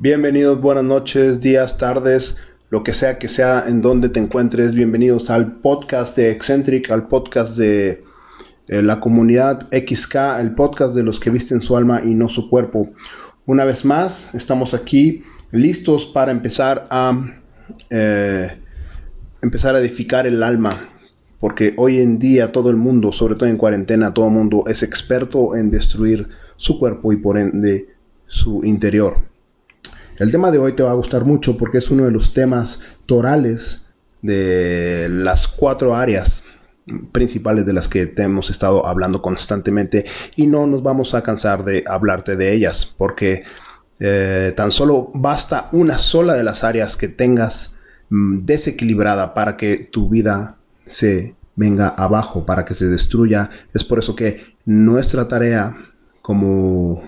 Bienvenidos, buenas noches, días, tardes, lo que sea que sea en donde te encuentres. Bienvenidos al podcast de Eccentric, al podcast de eh, la comunidad XK, el podcast de los que visten su alma y no su cuerpo. Una vez más, estamos aquí listos para empezar a eh, empezar a edificar el alma. Porque hoy en día todo el mundo, sobre todo en cuarentena, todo el mundo es experto en destruir su cuerpo y por ende su interior. El tema de hoy te va a gustar mucho porque es uno de los temas torales de las cuatro áreas principales de las que te hemos estado hablando constantemente y no nos vamos a cansar de hablarte de ellas porque eh, tan solo basta una sola de las áreas que tengas mm, desequilibrada para que tu vida se venga abajo, para que se destruya. Es por eso que nuestra tarea como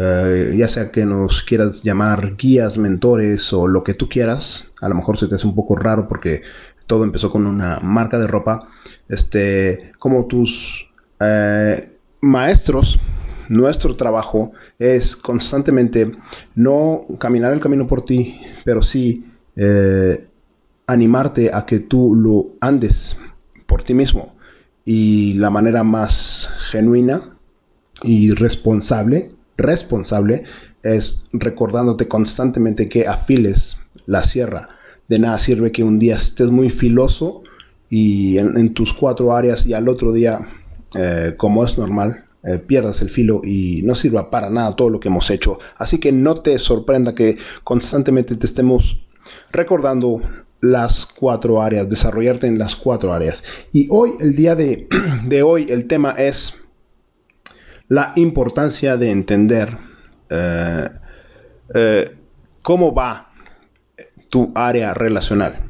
eh, ya sea que nos quieras llamar guías, mentores o lo que tú quieras, a lo mejor se te hace un poco raro porque todo empezó con una marca de ropa, este, como tus eh, maestros, nuestro trabajo es constantemente no caminar el camino por ti, pero sí eh, animarte a que tú lo andes por ti mismo. Y la manera más genuina y responsable responsable es recordándote constantemente que afiles la sierra. De nada sirve que un día estés muy filoso y en, tus cuatro áreas y al otro día, eh, como es normal, eh, pierdas el filo y no sirva para nada todo lo que hemos hecho. Así que no te sorprenda que constantemente te estemos recordando las cuatro áreas, desarrollarte en las cuatro áreas. Y hoy, el día de, de hoy, el tema es la importancia de entender eh, eh, cómo va tu área relacional.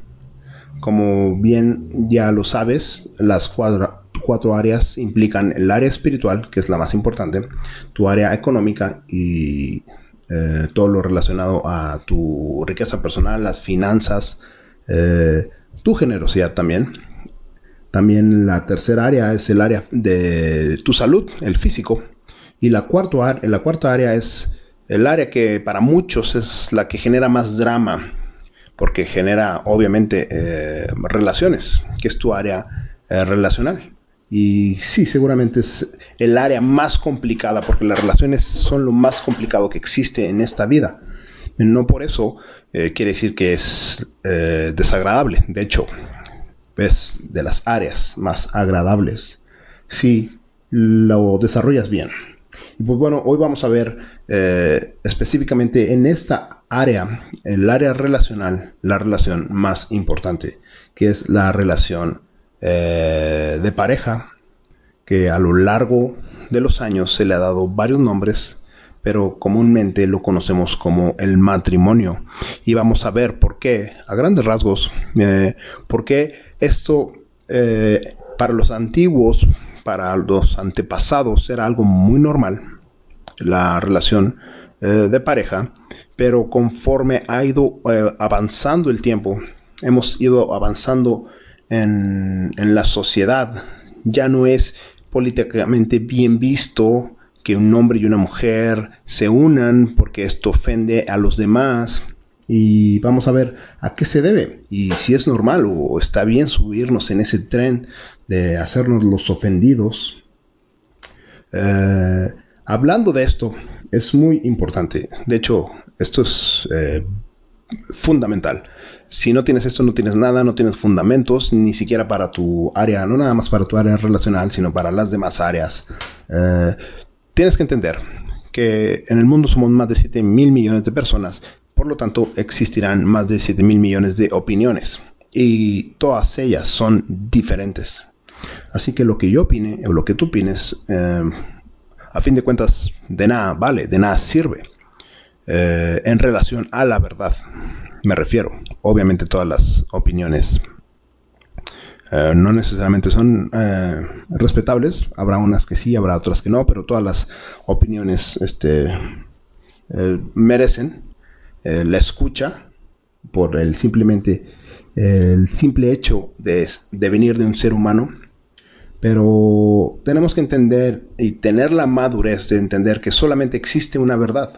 Como bien ya lo sabes, las cuatro, áreas implican el área espiritual, que es la más importante, tu área económica y eh, todo lo relacionado a tu riqueza personal, las finanzas, tu generosidad también, también la tercera área es el área de tu salud, el físico. Y la, cuarto, la cuarta área es el área que para muchos es la que genera más drama, porque genera obviamente eh, relaciones, que es tu área eh, relacional. Y sí, seguramente es el área más complicada, porque las relaciones son lo más complicado que existe en esta vida. No por eso eh, quiere decir que es desagradable. De hecho, es de las áreas más agradables si lo desarrollas bien. Y pues bueno, hoy vamos a ver eh, específicamente en esta área, el área relacional, la relación más importante, que es la relación eh, de pareja, que a lo largo de los años se le ha dado varios nombres, pero comúnmente lo conocemos como el matrimonio. Y vamos a ver por qué, a grandes rasgos, eh, por qué esto eh, para los antiguos, para los antepasados, era algo muy normal, la relación eh, de pareja, pero conforme ha ido eh, avanzando el tiempo, hemos ido avanzando en, en la sociedad, ya no es políticamente bien visto que un hombre y una mujer se unan porque esto ofende a los demás y vamos a ver a qué se debe y si es normal o está bien subirnos en ese tren de hacernos los ofendidos. Eh, hablando de esto, es muy importante. De hecho, esto es eh, fundamental. Si no tienes esto, no tienes nada, no tienes fundamentos, ni siquiera para tu área, no nada más para tu área relacional, sino para las demás áreas. Eh, tienes que entender que en el mundo somos más de 7 mil millones de personas por lo tanto, existirán más de 7 mil millones de opiniones y todas ellas son diferentes. Así que lo que yo opine o lo que tú opines, eh, a fin de cuentas, de nada vale, de nada sirve eh, en relación a la verdad. Me refiero, obviamente todas las opiniones eh, no necesariamente son respetables, habrá unas que sí, habrá otras que no, pero todas las opiniones este, merecen eh, la escucha por el simplemente el simple hecho de, de venir de un ser humano pero tenemos que entender y tener la madurez de entender que solamente existe una verdad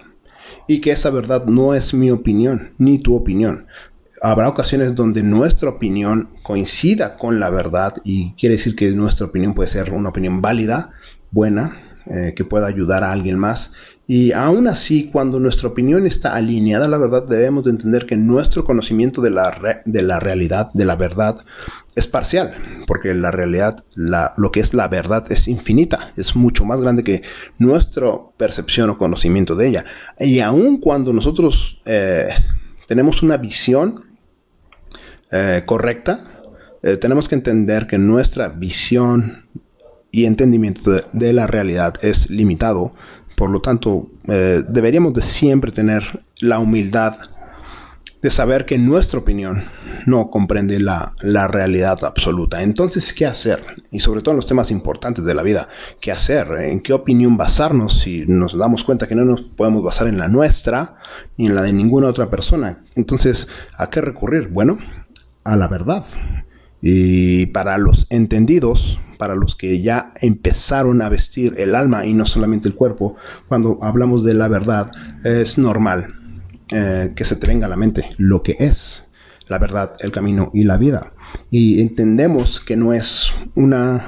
y que esa verdad no es mi opinión ni tu opinión. Habrá ocasiones donde nuestra opinión coincida con la verdad y quiere decir que nuestra opinión puede ser una opinión válida, buena, eh, que pueda ayudar a alguien más y aún así, cuando nuestra opinión está alineada a la verdad, debemos de entender que nuestro conocimiento de la, de la realidad, de la verdad, es parcial, porque la realidad, lo que es la verdad, es infinita, es mucho más grande que nuestra percepción o conocimiento de ella. Y aun cuando nosotros eh, tenemos una visión eh, correcta, eh, tenemos que entender que nuestra visión y entendimiento de la realidad es limitado por lo tanto, eh, deberíamos de siempre tener la humildad de saber que nuestra opinión no comprende la, realidad absoluta. Entonces, ¿qué hacer? Y sobre todo en los temas importantes de la vida, ¿qué hacer? ¿En qué opinión basarnos si nos damos cuenta que no nos podemos basar en la nuestra ni en la de ninguna otra persona? Entonces, ¿a qué recurrir? Bueno, a la verdad. Y para los entendidos, para los que ya empezaron a vestir el alma y no solamente el cuerpo, cuando hablamos de la verdad, es normal eh, que se te venga a la mente lo que es la verdad, el camino y la vida. Y entendemos que no es una,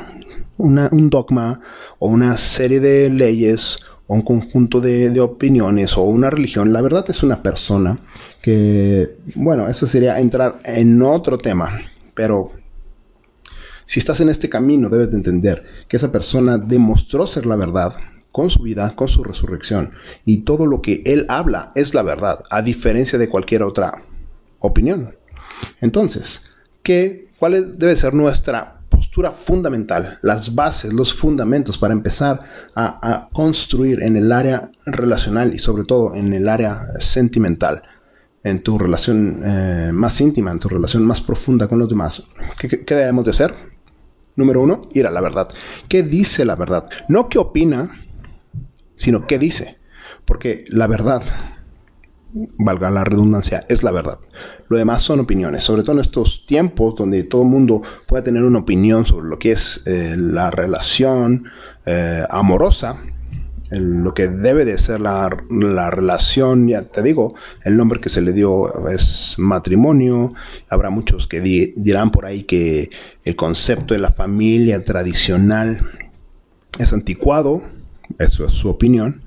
un dogma o una serie de leyes un conjunto de, de, opiniones o una religión. La verdad es una persona que, bueno, eso sería entrar en otro tema, pero si estás en este camino, debes de entender que esa persona demostró ser la verdad con su vida, con su resurrección. Y todo lo que él habla es la verdad, a diferencia de cualquier otra opinión. Entonces, ¿qué, ¿cuál debe ser nuestra postura fundamental, las bases, los fundamentos para empezar a, construir en el área relacional y sobre todo en el área sentimental? en tu relación eh, más íntima, en tu relación más profunda con los demás. ¿Qué, debemos de hacer? Número uno, ir a la verdad. ¿Qué dice la verdad? No qué opina, sino qué dice. Porque la verdad, valga la redundancia, es la verdad. Lo demás son opiniones, sobre todo en estos tiempos donde todo el mundo puede tener una opinión sobre lo que es eh, la relación eh, amorosa lo que debe de ser la, relación, ya te digo, el nombre que se le dio es matrimonio. Habrá muchos que dirán por ahí que el concepto de la familia tradicional es anticuado, eso es su opinión.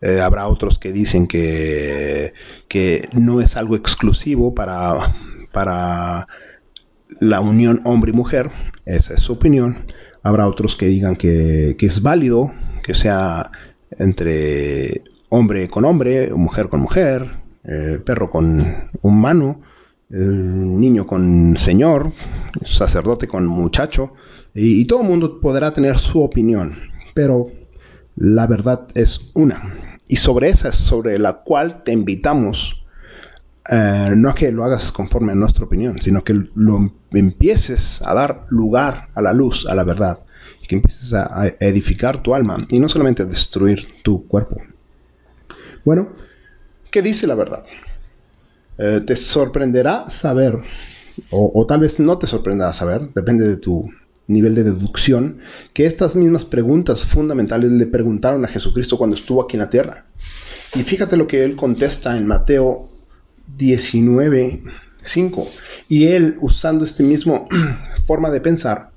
Eh, habrá otros que dicen que, que no es algo exclusivo para, para la unión hombre y mujer, esa es su opinión. Habrá otros que digan que, que es válido, que sea entre hombre con hombre, mujer con mujer, eh, perro con humano, niño con señor, sacerdote con muchacho, y, todo el mundo podrá tener su opinión, pero la verdad es una. Y sobre esa es sobre la cual te invitamos, eh, no a que lo hagas conforme a nuestra opinión, sino que lo empieces a dar lugar a la luz, a la verdad que empieces a, edificar tu alma y no solamente a destruir tu cuerpo. Bueno, ¿qué dice la verdad? Eh, te sorprenderá saber, o, tal vez no te sorprenderá saber, depende de tu nivel de deducción, que estas mismas preguntas fundamentales le preguntaron a Jesucristo cuando estuvo aquí en la tierra. Y fíjate lo que él contesta en Mateo 19, 5. Y él, usando este mismo forma de pensar,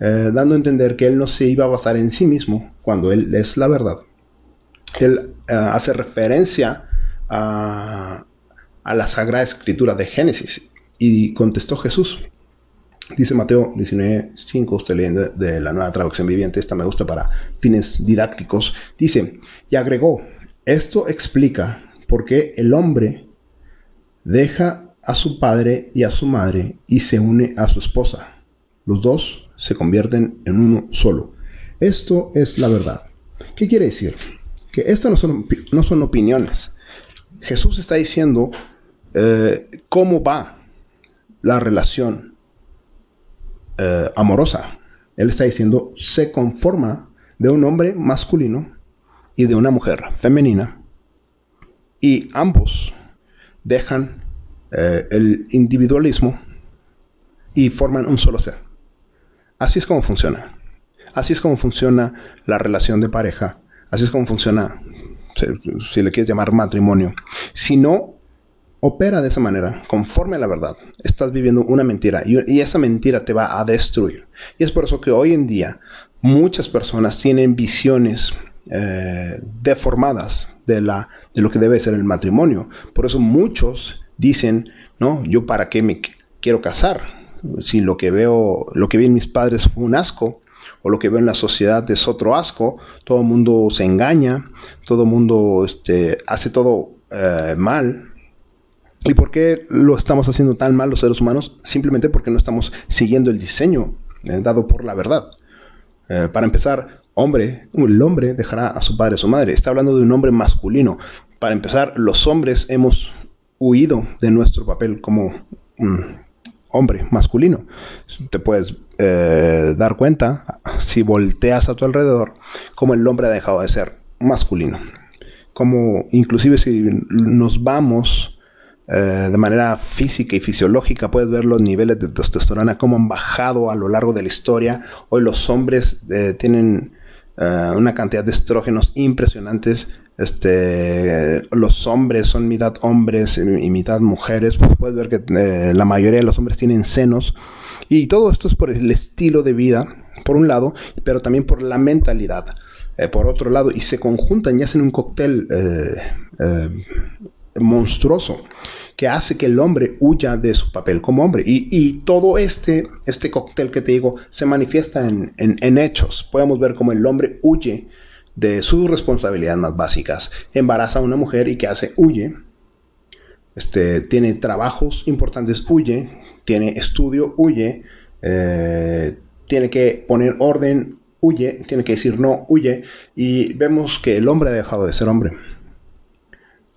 eh, dando a entender que él no se iba a basar en sí mismo cuando él es la verdad. Él eh, hace referencia a, la Sagrada Escritura de Génesis y contestó Jesús. Dice Mateo 19.5, usted leyendo de la nueva traducción viviente, esta me gusta para fines didácticos. Dice, y agregó, esto explica por qué el hombre deja a su padre y a su madre y se une a su esposa. Los dos se convierten en uno solo. Esto es la verdad. ¿Qué quiere decir? Que estas no son, no son opiniones. Jesús está diciendo eh, cómo va la relación eh, amorosa. Él está diciendo, se conforma de un hombre masculino y de una mujer femenina. Y ambos dejan eh, el individualismo y forman un solo ser. Así es como funciona. Así es como funciona la relación de pareja. Así es como funciona si le quieres llamar matrimonio. Si no opera de esa manera, conforme a la verdad, estás viviendo una mentira y, esa mentira te va a destruir. Y es por eso que hoy en día muchas personas tienen visiones eh, deformadas de, la, de lo que debe ser el matrimonio. Por eso muchos dicen, no, yo para qué me quiero casar, si lo que veo, lo que vi en mis padres fue un asco, o lo que veo en la sociedad es otro asco, todo el mundo se engaña, todo el mundo este, hace todo eh, mal. ¿Y por qué lo estamos haciendo tan mal los seres humanos? Simplemente porque no estamos siguiendo el diseño eh, dado por la verdad. Eh, para empezar, hombre, el hombre dejará a su padre a su madre. Está hablando de un hombre masculino. Para empezar, los hombres hemos huido de nuestro papel como hombre masculino. Te puedes eh, dar cuenta, si volteas a tu alrededor, como el hombre ha dejado de ser masculino. Como inclusive si nos vamos eh, de manera física y fisiológica, puedes ver los niveles de testosterona, cómo han bajado a lo largo de la historia. Hoy los hombres eh, tienen una cantidad de estrógenos impresionantes este, los hombres son mitad hombres y mitad mujeres, pues puedes ver que eh, la mayoría de los hombres tienen senos. Y todo esto es por el estilo de vida, por un lado, pero también por la mentalidad, eh, por otro lado, y se conjuntan y hacen un cóctel eh, monstruoso que hace que el hombre huya de su papel como hombre. Y, todo este, este cóctel que te digo se manifiesta en, en hechos. Podemos ver cómo el hombre huye de sus responsabilidades más básicas. Embaraza a una mujer y ¿qué hace? Huye. Este, tiene trabajos importantes, huye. Tiene estudio, huye. Eh, tiene que poner orden, huye. Tiene que decir no, huye. Y vemos que el hombre ha dejado de ser hombre.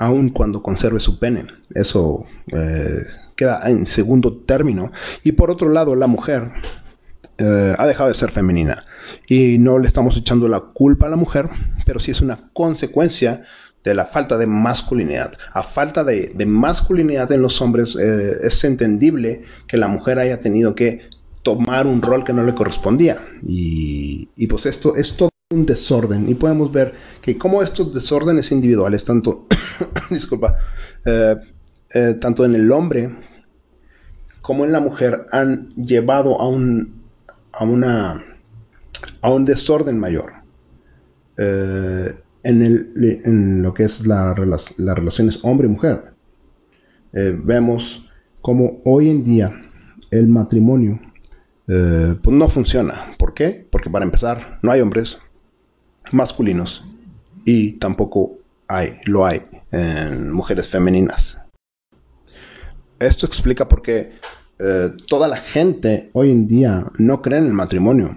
Aun cuando conserve su pene. Eso eh, queda en segundo término. Y por otro lado, la mujer eh, ha dejado de ser femenina y no le estamos echando la culpa a la mujer, pero sí es una consecuencia de la falta de masculinidad. A falta de, masculinidad en los hombres eh, es entendible que la mujer haya tenido que tomar un rol que no le correspondía. Y, pues esto es todo un desorden. Y podemos ver que como estos desórdenes individuales, tanto, disculpa, eh, eh, tanto en el hombre como en la mujer, han llevado a, un, a una a un desorden mayor eh, en, lo que es la, las relaciones hombre-mujer. Vemos como hoy en día el matrimonio pues no funciona. ¿Por qué? Porque para empezar no hay hombres masculinos y tampoco hay, lo hay en mujeres femeninas. Esto explica por qué toda la gente hoy en día no cree en el matrimonio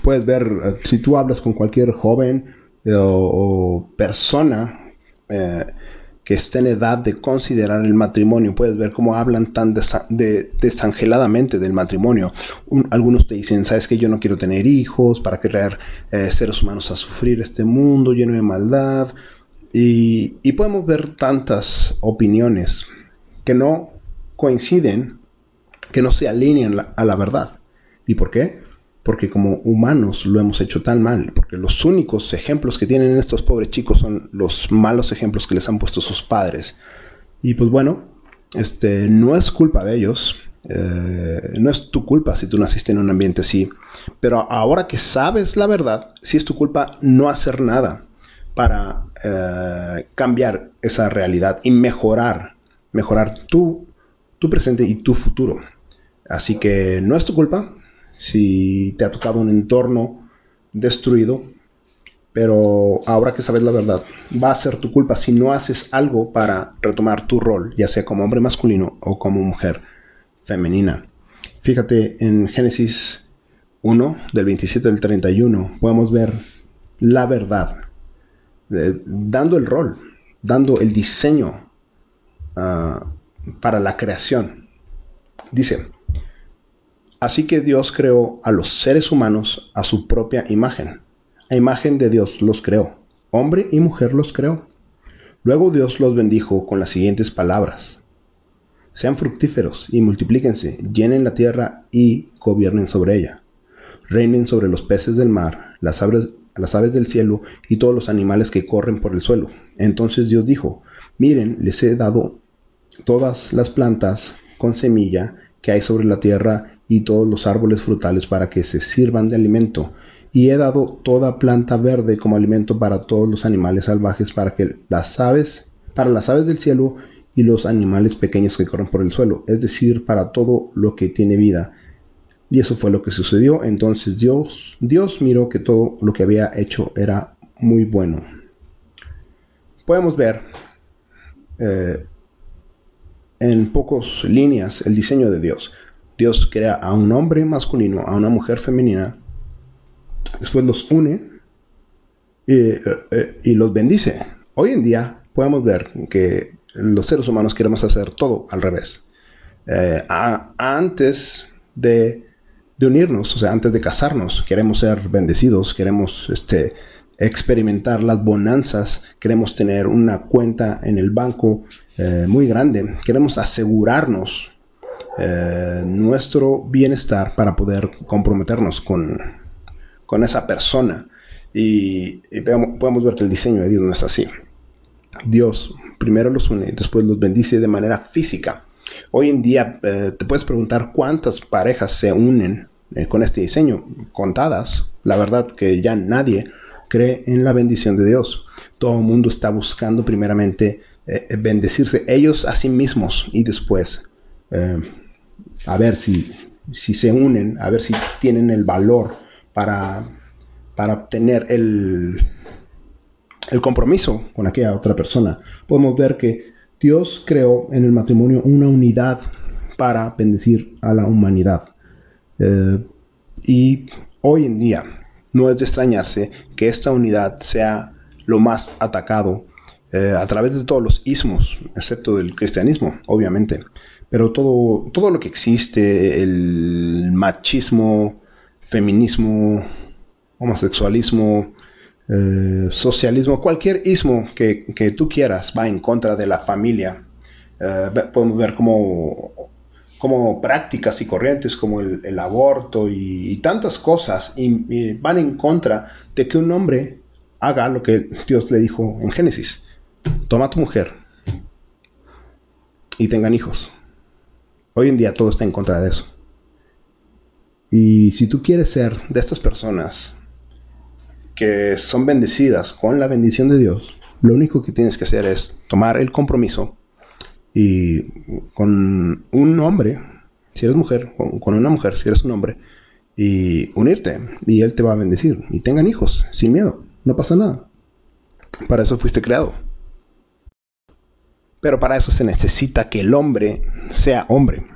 puedes ver, eh, si tú hablas con cualquier joven eh, o, persona eh, que esté en edad de considerar el matrimonio, puedes ver cómo hablan tan desangeladamente del matrimonio. algunos te dicen, sabes que yo no quiero tener hijos para crear seres humanos a sufrir este mundo lleno de maldad. Y, podemos ver tantas opiniones que no coinciden, que no se alinean a la verdad. ¿Y por qué? Porque como humanos lo hemos hecho tan mal, porque los únicos ejemplos que tienen estos pobres chicos son los malos ejemplos que les han puesto sus padres. Y pues bueno, este, no es culpa de ellos, eh, no es tu culpa si tú naciste en un ambiente así, pero ahora que sabes la verdad, sí es tu culpa no hacer nada para eh, cambiar esa realidad y mejorar, mejorar tu, tu presente y tu futuro. Así que no es tu culpa, si te ha tocado un entorno destruido, pero ahora que sabes la verdad, va a ser tu culpa si no haces algo para retomar tu rol, ya sea como hombre masculino o como mujer femenina. Fíjate en Génesis 1, del 27 al 31, podemos ver la verdad, dando el rol, dando el diseño ah, para la creación. Dice, Así que Dios creó a los seres humanos a su propia imagen. A imagen de Dios los creó. Hombre y mujer los creó. Luego Dios los bendijo con las siguientes palabras. Sean fructíferos y multiplíquense, llenen la tierra y gobiernen sobre ella. Reinen sobre los peces del mar, las aves, las aves del cielo y todos los animales que corren por el suelo. Entonces Dios dijo, miren, les he dado todas las plantas con semilla que hay sobre la tierra y todos los árboles frutales para que se sirvan de alimento. Y he dado toda planta verde como alimento para todos los animales salvajes, para que las aves, para las aves del cielo y los animales pequeños que corren por el suelo, es decir, para todo lo que tiene vida. Y eso fue lo que sucedió. Entonces Dios, Dios miró que todo lo que había hecho era muy bueno. Podemos ver eh, en pocas líneas el diseño de Dios. Dios crea a un hombre masculino, a una mujer femenina, después los une y, eh, los bendice. Hoy en día podemos ver que los seres humanos queremos hacer todo al revés. Eh, antes de, unirnos, o sea, antes de casarnos, queremos ser bendecidos, queremos este, experimentar las bonanzas, queremos tener una cuenta en el banco eh, muy grande, queremos asegurarnos eh, nuestro bienestar para poder comprometernos con, con esa persona. Y, podemos ver que el diseño de Dios no es así. Dios primero los une después los bendice de manera física. Hoy en día eh, te puedes preguntar cuántas parejas se unen con este diseño. Contadas. La verdad que ya nadie cree en la bendición de Dios. Todo el mundo está buscando primeramente eh, eh, bendecirse ellos a sí mismos y después eh, a ver si, si se unen, a ver si tienen el valor para, para obtener el, el compromiso con aquella otra persona. Podemos ver que Dios creó en el matrimonio una unidad para bendecir a la humanidad. y hoy en día no es de extrañarse que esta unidad sea lo más atacado eh, a través de todos los ismos, excepto del cristianismo, obviamente. Pero todo, todo lo que existe, el machismo, feminismo, homosexualismo, eh, socialismo, cualquier ismo que, tú quieras va en contra de la familia. Eh, podemos ver como como prácticas y corrientes como el, aborto y, tantas cosas y, van en contra de que un hombre haga lo que Dios le dijo en Génesis. Toma a tu mujer y tengan hijos. Hoy en día todo está en contra de eso. Y si tú quieres ser de estas personas que son bendecidas con la bendición de Dios, lo único que tienes que hacer es tomar el compromiso y con un hombre, si eres mujer, con una mujer, si eres un hombre, y unirte, y Él te va a bendecir. Y tengan hijos, sin miedo, no pasa nada. Para eso fuiste creado. Pero para eso se necesita que el hombre sea hombre.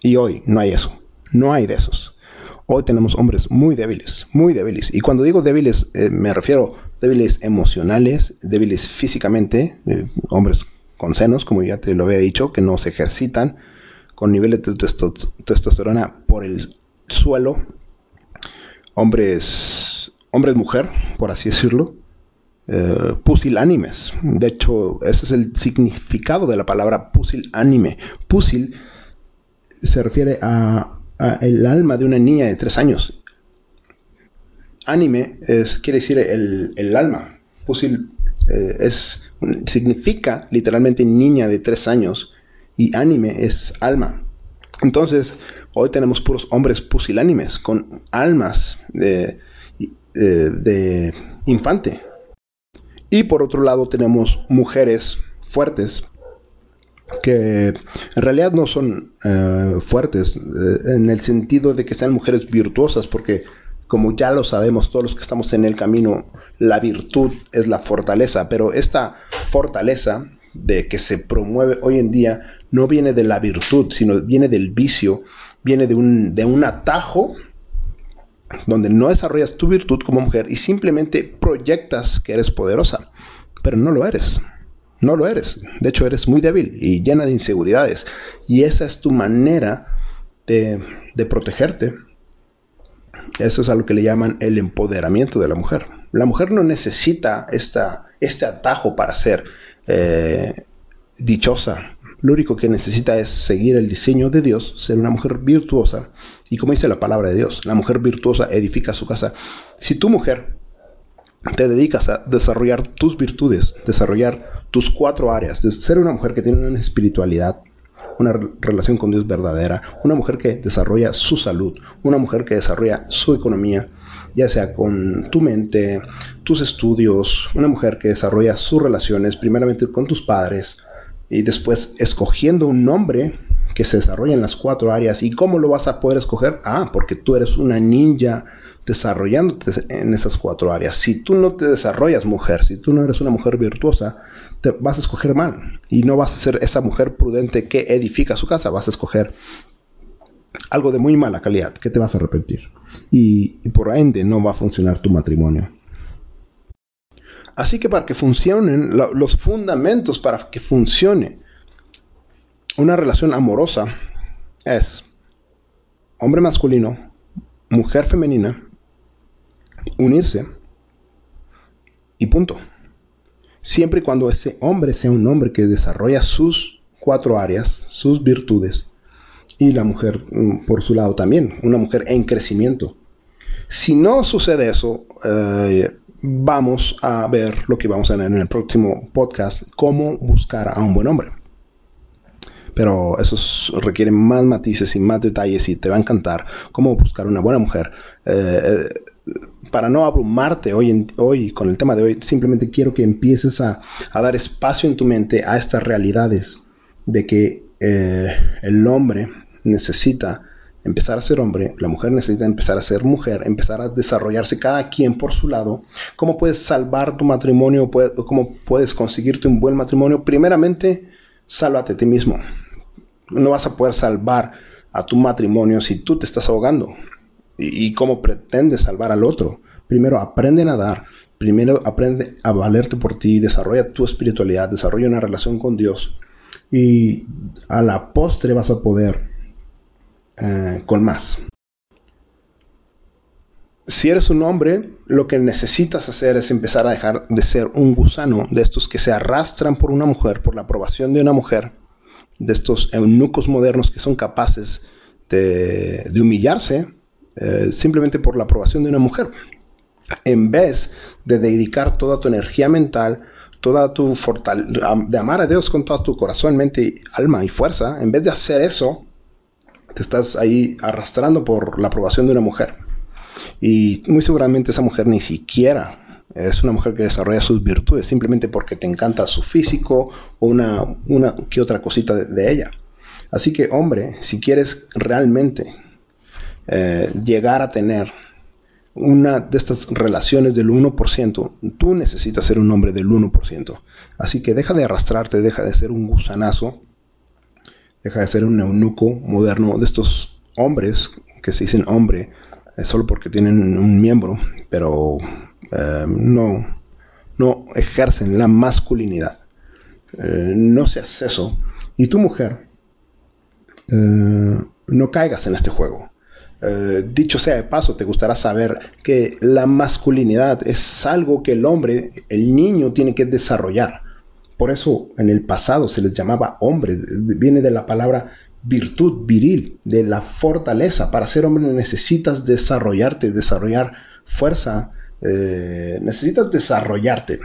Y hoy no hay eso. No hay de esos. Hoy tenemos hombres muy débiles, muy débiles. Y cuando digo débiles, eh, me refiero débiles emocionales, débiles físicamente, hombres con senos, como ya te lo había dicho, que no se ejercitan, con niveles de testosterona por el suelo, hombres, hombres mujer, por así decirlo, eh, pusilánimes. De hecho, ese es el significado de la palabra pusilánime. Pusil se refiere a, el alma de una niña de tres años. Anime es, quiere decir el, alma. Pusil eh, es, significa literalmente niña de tres años y anime es alma. Entonces, hoy tenemos puros hombres pusilánimes con almas de, de, infante. Y por otro lado tenemos mujeres fuertes que en realidad no son eh, fuertes eh, en el sentido de que sean mujeres virtuosas porque como ya lo sabemos todos los que estamos en el camino, la virtud es la fortaleza, pero esta fortaleza de que se promueve hoy en día no viene de la virtud, sino viene del vicio, viene de un, de un atajo donde no desarrollas tu virtud como mujer y simplemente proyectas que eres poderosa, pero no lo eres. No lo eres. De hecho, eres muy débil y llena de inseguridades. Y esa es tu manera de, protegerte eso es a lo que le llaman el empoderamiento de la mujer. La mujer no necesita esta, este atajo para ser eh, dichosa. Lo único que necesita es seguir el diseño de Dios, ser una mujer virtuosa. Y como dice la palabra de Dios, la mujer virtuosa edifica su casa. Si tu mujer te dedicas a desarrollar tus virtudes, desarrollar tus cuatro áreas, de ser una mujer que tiene una espiritualidad, una relación con Dios verdadera, una mujer que desarrolla su salud, una mujer que desarrolla su economía, ya sea con tu mente, tus estudios, una mujer que desarrolla sus relaciones, primeramente con tus padres, y después escogiendo un nombre que se desarrolla en las cuatro áreas. ¿Y cómo lo vas a poder escoger? Ah, porque tú eres una ninja desarrollándote en esas cuatro áreas. Si tú no te desarrollas mujer, si tú no eres una mujer virtuosa, te vas a escoger mal y no vas a ser esa mujer prudente que edifica su casa, vas a escoger algo de muy mala calidad que te vas a arrepentir y, por ende no va a funcionar tu matrimonio. Así que para que funcionen los fundamentos para que funcione una relación amorosa es hombre masculino, mujer femenina, unirse y punto. Siempre y cuando ese hombre sea un hombre que desarrolla sus cuatro áreas, sus virtudes, y la mujer mm, por su lado también, una mujer en crecimiento. Si no sucede eso, eh, vamos a ver lo que vamos a ver en el próximo podcast, cómo buscar a un buen hombre. Pero eso requiere más matices y más detalles y te va a encantar cómo buscar una buena mujer. Eh, eh, para no abrumarte hoy, hoy con el tema de hoy, simplemente quiero que empieces a, dar espacio en tu mente a estas realidades de que el hombre necesita empezar a ser hombre, la mujer necesita empezar a ser mujer, empezar a desarrollarse cada quien por su lado. ¿Cómo puedes salvar tu matrimonio? ¿Cómo puedes conseguirte un buen matrimonio? Primeramente, sálvate a ti mismo. No vas a poder salvar a tu matrimonio si tú te estás ahogando. ¿Y, cómo pretendes salvar al otro? Primero aprende a nadar. Primero aprende a valerte por ti, desarrolla tu espiritualidad, desarrolla una relación con Dios. Y a la postre vas a poder eh, con más. Si eres un hombre, lo que necesitas hacer es empezar a dejar de ser un gusano de estos que se arrastran por una mujer, por la aprobación de una mujer, de estos eunucos modernos que son capaces de, humillarse eh, simplemente por la aprobación de una mujer. En vez de dedicar toda tu energía mental, toda tu fortaleza, de amar a Dios con todo tu corazón, mente, alma y fuerza, en vez de hacer eso, te estás ahí arrastrando por la aprobación de una mujer. Y muy seguramente esa mujer ni siquiera es una mujer que desarrolla sus virtudes simplemente porque te encanta su físico o una, una que otra cosita de, ella. Así que, hombre, si quieres realmente eh, llegar a tener una de estas relaciones del 1%, tú necesitas ser un hombre del 1%. Así que deja de arrastrarte, deja de ser un gusanazo deja de ser un eunuco moderno de estos hombres que se dicen hombre eh, solo porque tienen un miembro, pero eh, no, no ejercen la masculinidad. Eh, no seas eso. Y tu mujer, no caigas en este juego. dicho sea de paso, te gustará saber que la masculinidad es algo que el hombre, el niño, tiene que desarrollar. Por eso en el pasado se les llamaba hombres, viene de la palabra virtud viril, de la fortaleza. Para ser hombre necesitas desarrollarte, desarrollar fuerza, eh, necesitas desarrollarte.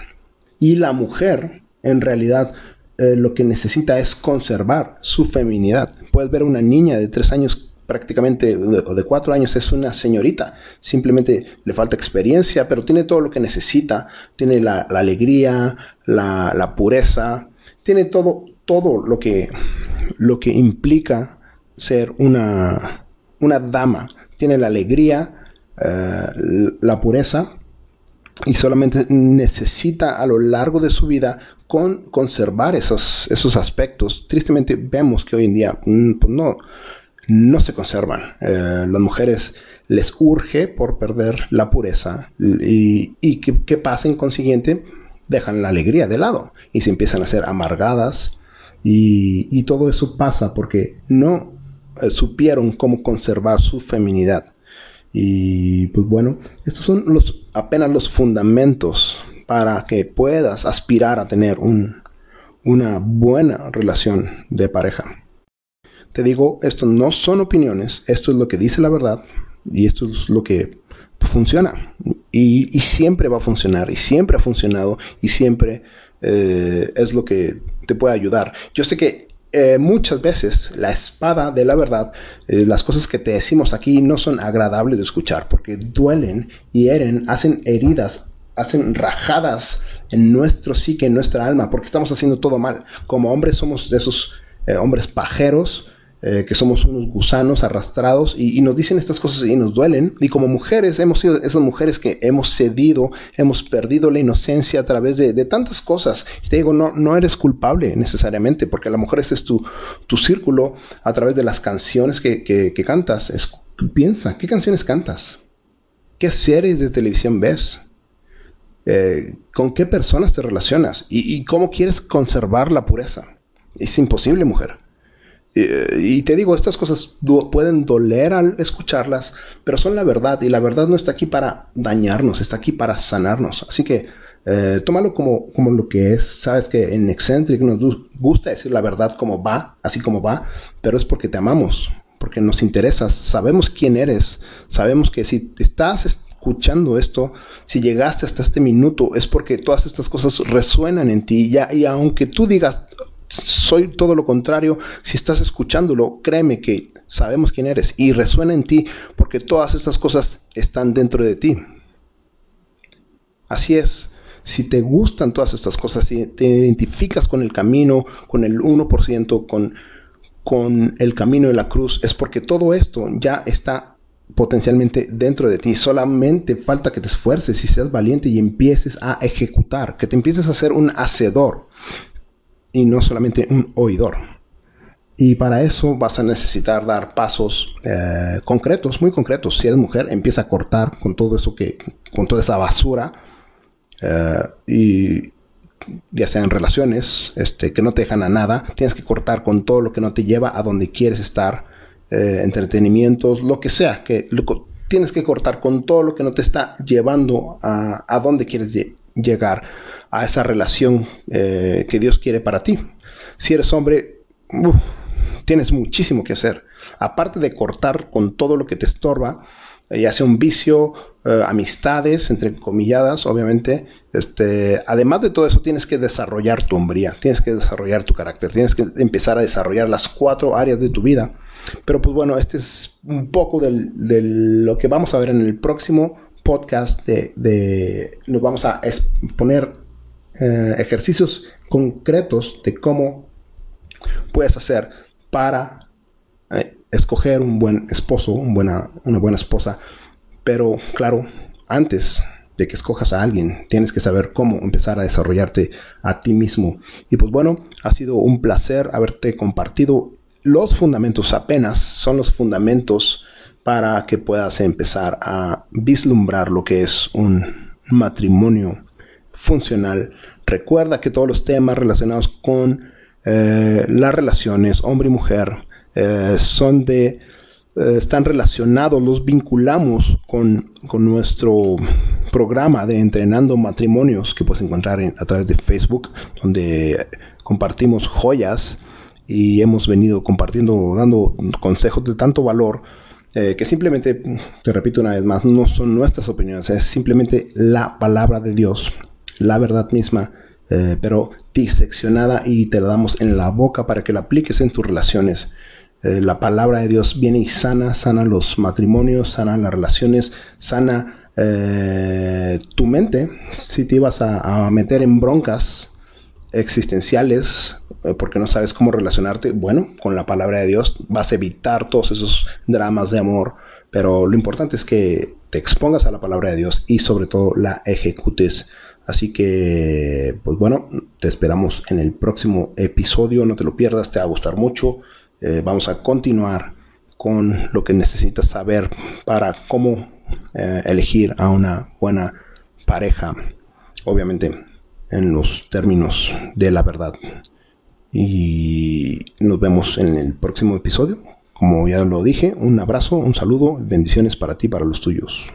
Y la mujer, en realidad, eh, lo que necesita es conservar su feminidad. Puedes ver una niña de tres años prácticamente o de cuatro años es una señorita, simplemente le falta experiencia, pero tiene todo lo que necesita, tiene la, alegría, la, pureza, tiene todo, todo lo que, lo que implica ser una, una dama, tiene la alegría, eh, la pureza, y solamente necesita a lo largo de su vida con, conservar esos, esos aspectos. Tristemente vemos que hoy en día mm, pues no, no se conservan. Eh, las mujeres les urge por perder la pureza y, y ¿qué, pasa en consiguiente? Dejan la alegría de lado y se empiezan a ser amargadas y, todo eso pasa porque no eh, supieron cómo conservar su feminidad. Y pues bueno, estos son los, apenas los fundamentos para que puedas aspirar a tener una buena relación de pareja. Te digo, esto no son opiniones, esto es lo que dice la verdad y esto es lo que funciona. Y, siempre va a funcionar, y siempre ha funcionado, y siempre eh, es lo que te puede ayudar. Yo sé que eh, muchas veces la espada de la verdad, eh, las cosas que te decimos aquí no son agradables de escuchar, porque duelen, hieren, hacen heridas, hacen rajadas en nuestro psique, en nuestra alma, porque estamos haciendo todo mal. Como hombres somos de esos hombres pajeros, eh, que somos unos gusanos arrastrados y, nos dicen estas cosas y nos duelen. Y como mujeres hemos sido esas mujeres que hemos cedido, hemos perdido la inocencia a través de, tantas cosas. Y te digo, no, no eres culpable necesariamente, porque la mujer ese es tu, tu círculo a través de las canciones que, que, cantas. piensa, ¿qué canciones cantas? ¿Qué series de televisión ves? Eh, ¿Con qué personas te relacionas? ¿Y, ¿Y cómo quieres conservar la pureza? Es imposible, mujer. Eh, y te digo, estas cosas pueden doler al escucharlas, pero son la verdad y la verdad no está aquí para dañarnos, está aquí para sanarnos. Así que eh, tómalo como, como lo que es. Sabes que en Eccentric nos gusta decir la verdad como va, así como va, pero es porque te amamos, porque nos interesas, sabemos quién eres, sabemos que si estás escuchando esto, si llegaste hasta este minuto, es porque todas estas cosas resuenan en ti. Ya, y aunque tú digas, soy todo lo contrario. Si estás escuchándolo, créeme que sabemos quién eres y resuena en ti porque todas estas cosas están dentro de ti. Así es. Si te gustan todas estas cosas, si te identificas con el camino, con el 1%, con, con el camino de la cruz, es porque todo esto ya está potencialmente dentro de ti. Solamente falta que te esfuerces y seas valiente y empieces a ejecutar, que te empieces a ser un hacedor y no solamente un oidor. Y para eso vas a necesitar dar pasos eh, concretos, muy concretos. Si eres mujer, empieza a cortar con todo eso que, con toda esa basura, eh, y ya sea en relaciones, este, que no te dejan a nada, tienes que cortar con todo lo que no te lleva a donde quieres estar, eh, entretenimientos, lo que sea, que tienes que cortar con todo lo que no te está llevando a, a donde quieres llegar a esa relación eh, que Dios quiere para ti. Si eres hombre, tienes muchísimo que hacer. Aparte de cortar con todo lo que te estorba, eh, ya sea un vicio, eh, amistades, entre comilladas, obviamente. Este, además de todo eso, tienes que desarrollar tu hombría, tienes que desarrollar tu carácter, tienes que empezar a desarrollar las cuatro áreas de tu vida. Pero pues bueno, este es un poco de lo que vamos a ver en el próximo podcast. De, nos vamos a exponer eh, ejercicios concretos de cómo puedes hacer para eh, escoger un buen esposo, una buena esposa. Pero claro, antes de que escojas a alguien, tienes que saber cómo empezar a desarrollarte a ti mismo. Y pues bueno, ha sido un placer haberte compartido los fundamentos apenas, son los fundamentos para que puedas empezar a vislumbrar lo que es un matrimonio funcional. Recuerda que todos los temas relacionados con eh, las relaciones hombre y mujer eh, son de eh, están relacionados, los vinculamos con, nuestro programa de entrenando matrimonios que puedes encontrar a través de Facebook, donde compartimos joyas y hemos venido compartiendo, dando consejos de tanto valor que simplemente, te repito una vez más, no son nuestras opiniones, es simplemente la palabra de Dios la verdad misma, eh, pero diseccionada y te la damos en la boca para que la apliques en tus relaciones. Eh, la palabra de Dios viene y sana, sana los matrimonios, sana las relaciones, sana eh, tu mente. Si te ibas a, meter en broncas existenciales porque no sabes cómo relacionarte, bueno, con la palabra de Dios vas a evitar todos esos dramas de amor, pero lo importante es que te expongas a la palabra de Dios y sobre todo la ejecutes. Así que, pues bueno, te esperamos en el próximo episodio, no te lo pierdas, te va a gustar mucho. Eh, vamos a continuar con lo que necesitas saber para cómo eh, elegir a una buena pareja, obviamente en los términos de la verdad. Y nos vemos en el próximo episodio. Como ya lo dije, un abrazo, un saludo, bendiciones para ti, para los tuyos.